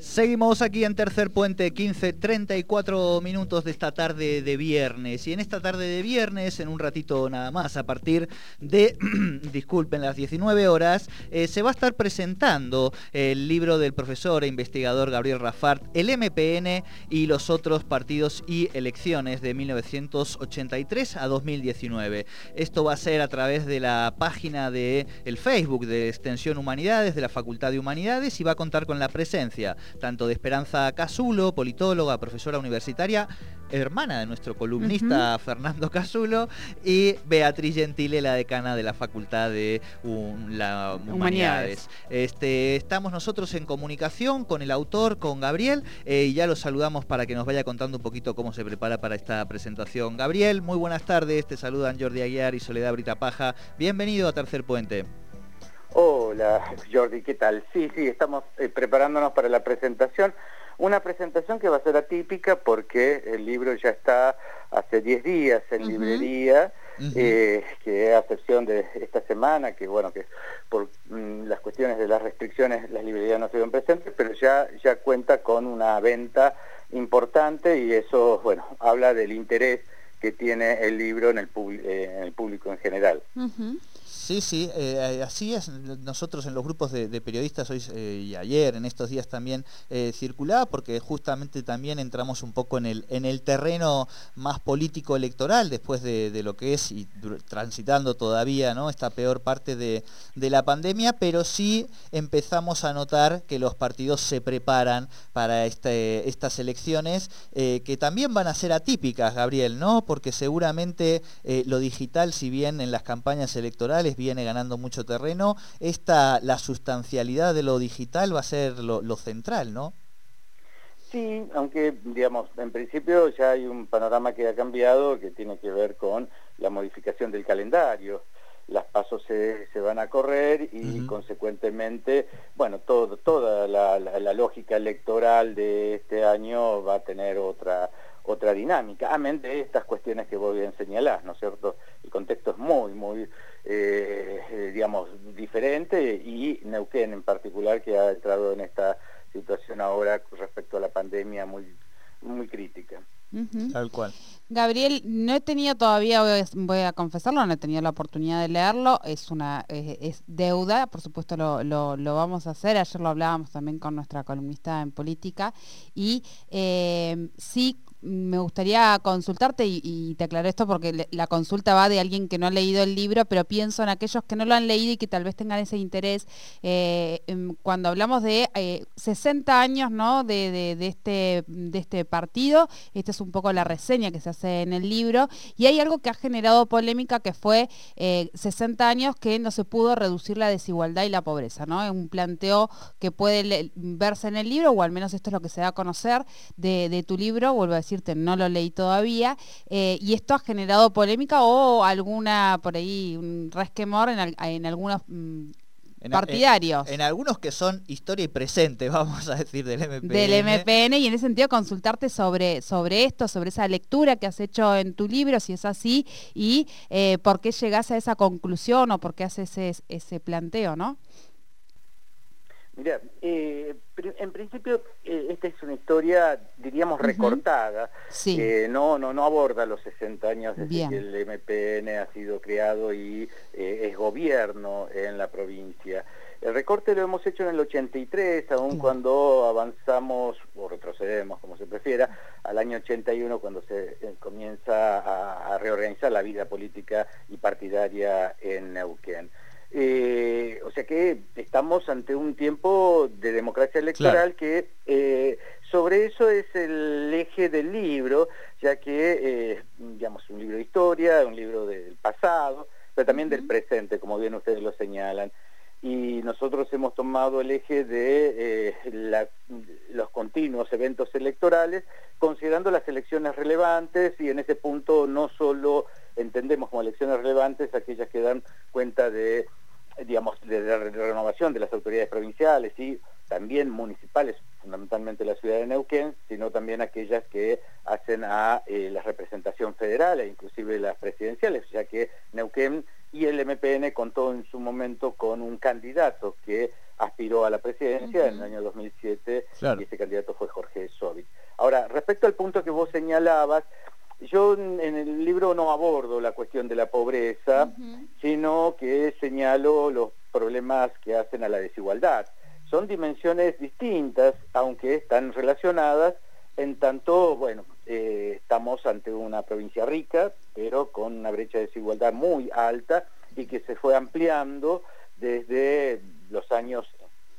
Seguimos aquí en Tercer Puente, 15, 34 minutos de esta tarde de viernes. Y en esta tarde de viernes, en un ratito nada más, a partir de, disculpen, las 19 horas, eh, se va a estar presentando el libro del profesor e investigador Gabriel Rafart, el MPN y los otros partidos y elecciones de 1983 a 2019. Esto va a ser a través de la página de Facebook de Extensión Humanidades, de la Facultad de Humanidades, y va a contar con la presencia tanto de Esperanza Casulo, politóloga, profesora universitaria, hermana de nuestro columnista Fernando Casulo, y Beatriz Gentile, la decana de la Facultad de la Humanidades. Este, estamos nosotros en comunicación con el autor, con Gabriel, eh, y ya lo saludamos para que nos vaya contando un poquito cómo se prepara para esta presentación. Gabriel, muy buenas tardes, te saludan Jordi Aguiar y Soledad Britapaja. Bienvenido a Tercer Puente. Hola Jordi, ¿qué tal? Sí, sí, estamos eh, preparándonos para la presentación. Una presentación que va a ser atípica porque el libro ya está hace 10 días en librería, eh, que a excepción de esta semana, que bueno, que por mm, las cuestiones de las restricciones las librerías no se ven presentes, pero ya, ya cuenta con una venta importante y eso, bueno, habla del interés que tiene el libro en el, eh, en el público en general. Sí, sí, eh, así es. Nosotros en los grupos de, periodistas hoy eh, y ayer, en estos días también eh, circulaba, porque justamente también entramos un poco en el, en el terreno más político electoral después de, lo que es y transitando todavía ¿no? esta peor parte de, la pandemia, pero sí empezamos a notar que los partidos se preparan para este, estas elecciones que también van a ser atípicas, Gabriel, ¿no? Porque seguramente lo digital, si bien en las campañas electorales viene ganando mucho terreno. Esta, la sustancialidad de lo digital va a ser lo, central, ¿no? Sí, aunque, digamos, en principio ya hay un panorama que ha cambiado que tiene que ver con la modificación del calendario. Las pasos se, van a correr y consecuentemente, bueno, todo, toda la, la, lógica electoral de este año va a tener otra, otra dinámica, amén de estas cuestiones que vos bien señalás, ¿no es cierto? El contexto es muy, muy eh, eh, digamos, diferente y Neuquén en particular que ha entrado en esta situación ahora respecto a la pandemia muy, muy crítica. Tal cual. Gabriel, no he tenido todavía, voy a confesarlo, no he tenido la oportunidad de leerlo, es una es, deuda, por supuesto lo, lo, vamos a hacer, ayer lo hablábamos también con nuestra columnista en política, y eh, sí me gustaría consultarte y, te aclaro esto porque la consulta va de alguien que no ha leído el libro, pero pienso en aquellos que no lo han leído y que tal vez tengan ese interés. Eh, cuando hablamos de 60 eh, años ¿no? de, este, de este partido, esta es un poco la reseña que se hace en el libro, y hay algo que ha generado polémica que fue 60 eh, años que no se pudo reducir la desigualdad y la pobreza. ¿no? Es un planteo que puede verse en el libro, o al menos esto es lo que se da a conocer de, de tu libro, vuelvo a decir decirte, no lo leí todavía, eh, y esto ha generado polémica o alguna, por ahí, un resquemor en, en algunos... Mm, partidarios. En, algunos que son historia y presente, vamos a decir, del MPN. Del MPN, y en ese sentido consultarte sobre, sobre esto, sobre esa lectura que has hecho en tu libro, si es así, y eh, por qué llegas a esa conclusión o por qué haces ese, ese planteo, ¿no? Mira, eh, en principio eh, esta es una historia, diríamos, recortada. no, no, no aborda los 60 años desde que el MPN ha sido creado y eh, es gobierno en la provincia. El recorte lo hemos hecho en el 83, aún cuando avanzamos, o retrocedemos, como se prefiera, al año 81, cuando se comienza a reorganizar la vida política y partidaria en Neuquén. Eh, o sea que estamos ante un tiempo de democracia electoral que eh, sobre eso es el eje del libro, ya que, eh, digamos, un libro de historia, un libro del pasado, pero también del presente, como bien ustedes lo señalan. Y nosotros hemos tomado el eje de los continuos eventos electorales, considerando las elecciones relevantes y en ese punto no solo entendemos como elecciones relevantes aquellas que dan cuenta de digamos, de la renovación de las autoridades provinciales y también municipales, fundamentalmente la ciudad de Neuquén, sino también aquellas que hacen a eh, la representación federal e inclusive las presidenciales, ya que Neuquén y el MPN contó en su momento con un candidato que aspiró a la presidencia en el año 2007 y ese candidato fue Jorge Sovich. Ahora, respecto al punto que vos señalabas, yo en el libro no abordo la cuestión de la pobreza, sino que señalo los problemas que hacen a la desigualdad. Son dimensiones distintas, aunque están relacionadas, en tanto, bueno, eh, estamos ante una provincia rica, pero con una brecha de desigualdad muy alta y que se fue ampliando desde los años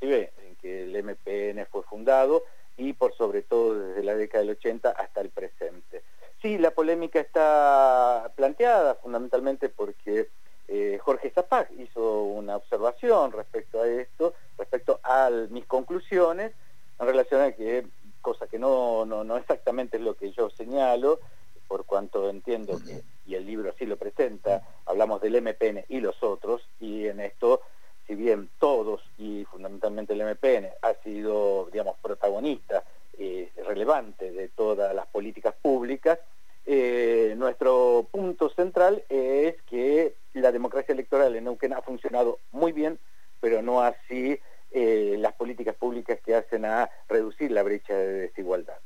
en que el MPN fue fundado y por sobre todo desde la década del 80 hasta el presente. Sí, la polémica está planteada fundamentalmente porque eh, Jorge Zapag hizo una observación respecto a esto, respecto a mis conclusiones, en relación a que, cosa que no, no, exactamente es lo que yo señalo, por cuanto entiendo que, y el libro así lo presenta, hablamos del MPN y los otros, y en esto, si bien todos, y fundamentalmente el MPN, ha sido, digamos, protagonista eh, relevante de todas las políticas públicas, eh, nuestro punto central es que la democracia electoral en Neuquén ha funcionado muy bien, pero no así eh, las políticas públicas que hacen a reducir la brecha de desigualdad.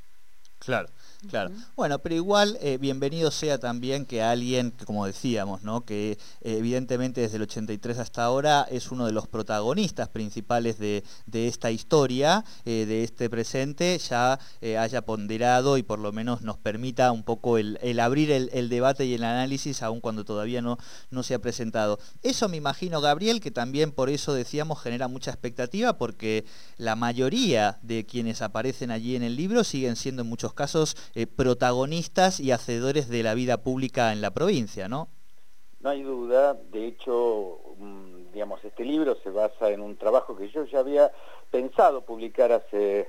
Claro. Claro. Bueno, pero igual eh, bienvenido sea también que alguien, como decíamos, ¿no? que eh, evidentemente desde el 83 hasta ahora es uno de los protagonistas principales de, esta historia, eh, de este presente, ya haya ponderado y por lo menos nos permita un poco el, abrir el, debate y el análisis, aun cuando todavía no, no se ha presentado. Eso me imagino, Gabriel, que también por eso decíamos genera mucha expectativa, porque la mayoría de quienes aparecen allí en el libro siguen siendo en muchos casos eh, protagonistas y hacedores de la vida pública en la provincia, ¿no? No hay duda, de hecho, mm, digamos, este libro se basa en un trabajo que yo ya había pensado publicar hace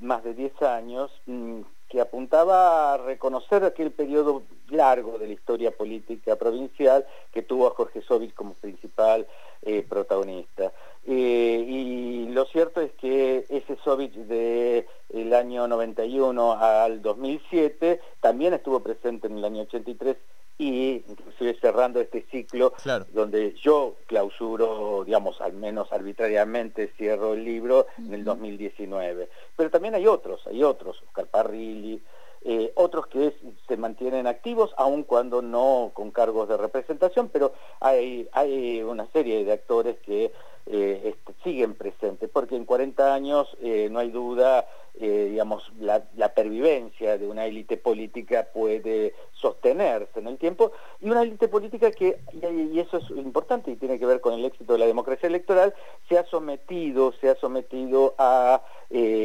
más de 10 años, mm, que apuntaba a reconocer aquel periodo largo de la historia política provincial que tuvo a Jorge Sovich como principal eh, protagonista. Eh, y lo cierto es que ese Sovich del año 91 al 2007 también estuvo presente en el año 83 y inclusive cerrando este ciclo donde yo clausuro, digamos, al menos arbitrariamente cierro el libro en el 2019. Pero también hay otros, hay otros, Oscar Parrilli, eh, otros que se mantienen activos, aun cuando no con cargos de representación, pero hay, hay una serie de actores que eh, este, siguen presentes, porque en 40 años eh, no hay duda, eh, digamos, la, pervivencia de una élite política puede sostenerse en el tiempo, y una élite política que, y, eso es importante y tiene que ver con el éxito de la democracia electoral, se ha sometido, se ha sometido a,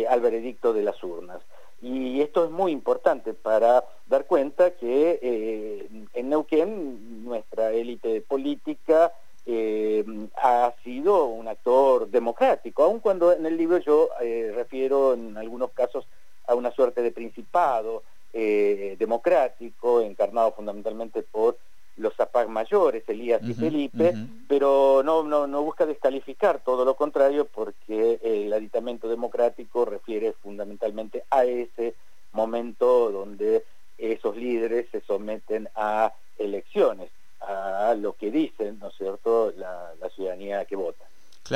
al veredicto de las urnas. Y esto es muy importante para dar cuenta que en Neuquén nuestra élite política eh, ha sido un actor democrático, aun cuando en el libro yo eh, refiero en algunos casos a una suerte de principado eh, democrático, encarnado fundamentalmente por los Zapag mayores, Elías y Felipe, pero no, no, no busca descalificar, todo lo contrario, porque el aditamento democrático refiere fundamentalmente a ese momento donde esos líderes se someten a elecciones a lo que dicen, ¿no es cierto?, la, la ciudadanía que vota.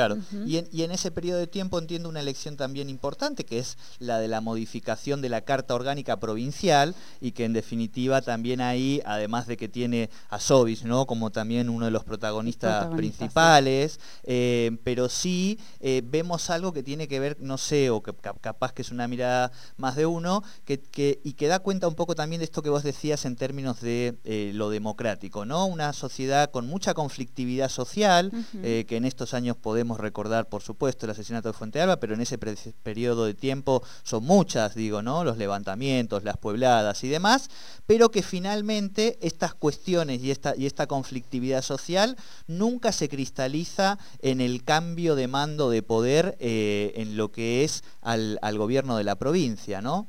Claro, y, en, ese periodo de tiempo entiendo una elección también importante, que es la de la modificación de la Carta Orgánica Provincial, y que en definitiva también ahí, además de que tiene a Sobis, ¿no? como también uno de los protagonistas principales, eh, pero sí eh, vemos algo que tiene que ver, no sé, o que capaz que es una mirada más de uno, que, y que da cuenta un poco también de esto que vos decías en términos de eh, lo democrático, ¿no? Una sociedad con mucha conflictividad social, que en estos años podemos recordar, por supuesto, el asesinato de Fuente Alba, pero en ese periodo de tiempo son muchas, digo, ¿no? Los levantamientos, las puebladas y demás, pero que finalmente estas cuestiones y esta, y esta conflictividad social nunca se cristaliza en el cambio de mando de poder eh, en lo que es al, al gobierno de la provincia, ¿no?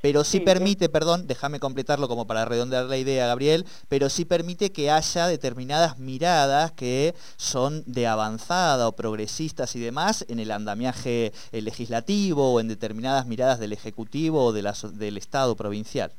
Pero sí, permite, perdón, déjame completarlo como para redondear la idea, Gabriel, pero sí permite que haya determinadas miradas que son de avanzada o progresistas y demás en el andamiaje eh, legislativo o en determinadas miradas del Ejecutivo o de del Estado provincial.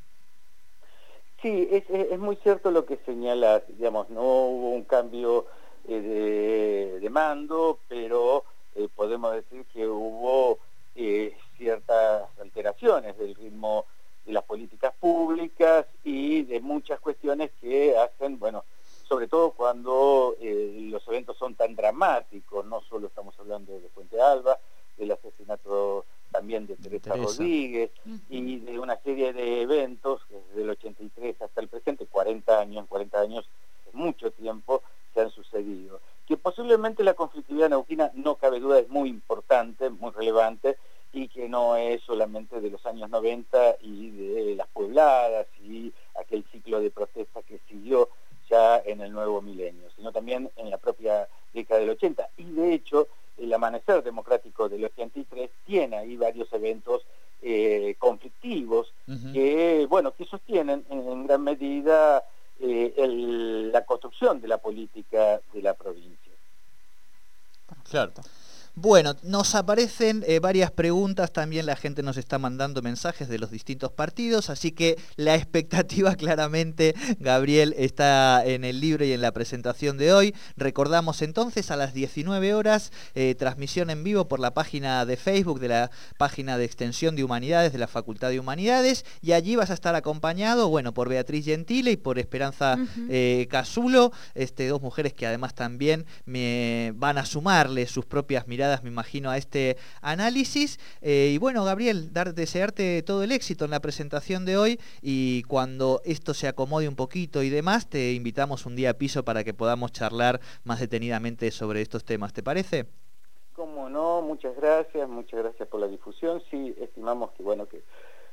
Sí, es, muy cierto lo que señala, digamos, no hubo un cambio eh, de, mando, pero eh, podemos decir que hubo eh, ciertas alteraciones del ritmo de las políticas públicas y de muchas cuestiones que hacen, bueno, sobre todo cuando los eventos son tan dramáticos, no solo estamos hablando de Fuente Alba, del asesinato también de Teresa, Rodríguez y de una serie de eventos desde el 83 hasta el presente, 40 años, 40 años es mucho tiempo, se han sucedido. Que posiblemente la conflictividad neuquina, no cabe duda, es muy importante, muy relevante, y que no es solamente de los años 90 y de las puebladas y aquel ciclo de protesta que siguió ya en el nuevo milenio, sino también en la propia década del 80. Y de hecho, el amanecer democrático del 83 tiene ahí varios eventos eh, conflictivos que, bueno, que sostienen en, gran medida eh, la construcción de la política de la provincia. Claro. Bueno, nos aparecen eh, varias preguntas, también la gente nos está mandando mensajes de los distintos partidos, así que la expectativa claramente, Gabriel, está en el libro y en la presentación de hoy. Recordamos entonces a las 19 horas, eh, transmisión en vivo por la página de Facebook de la página de extensión de humanidades de la Facultad de Humanidades, y allí vas a estar acompañado, bueno, por Beatriz Gentile y por Esperanza eh, Casulo, este, dos mujeres que además también me van a sumarle sus propias miradas me imagino, a este análisis. Eh, y bueno, Gabriel, dar, desearte todo el éxito en la presentación de hoy y cuando esto se acomode un poquito y demás, te invitamos un día a piso para que podamos charlar más detenidamente sobre estos temas. ¿Te parece? Cómo no, muchas gracias, muchas gracias por la difusión. Sí, estimamos que bueno que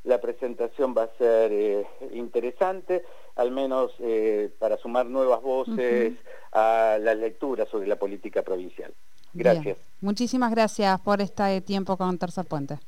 la presentación va a ser eh, interesante, al menos eh, para sumar nuevas voces a la lectura sobre la política provincial. Gracias. Muchísimas gracias por este tiempo con Tercer Puente.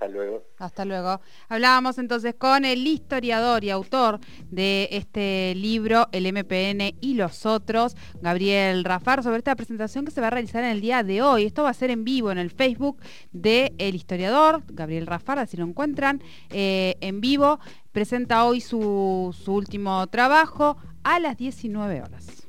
Hasta luego. Hasta luego. Hablábamos entonces con el historiador y autor de este libro, El MPN y los otros, Gabriel Rafar, sobre esta presentación que se va a realizar en el día de hoy. Esto va a ser en vivo en el Facebook de El historiador, Gabriel Rafar, así lo encuentran, eh, en vivo. Presenta hoy su, su último trabajo a las 19 horas.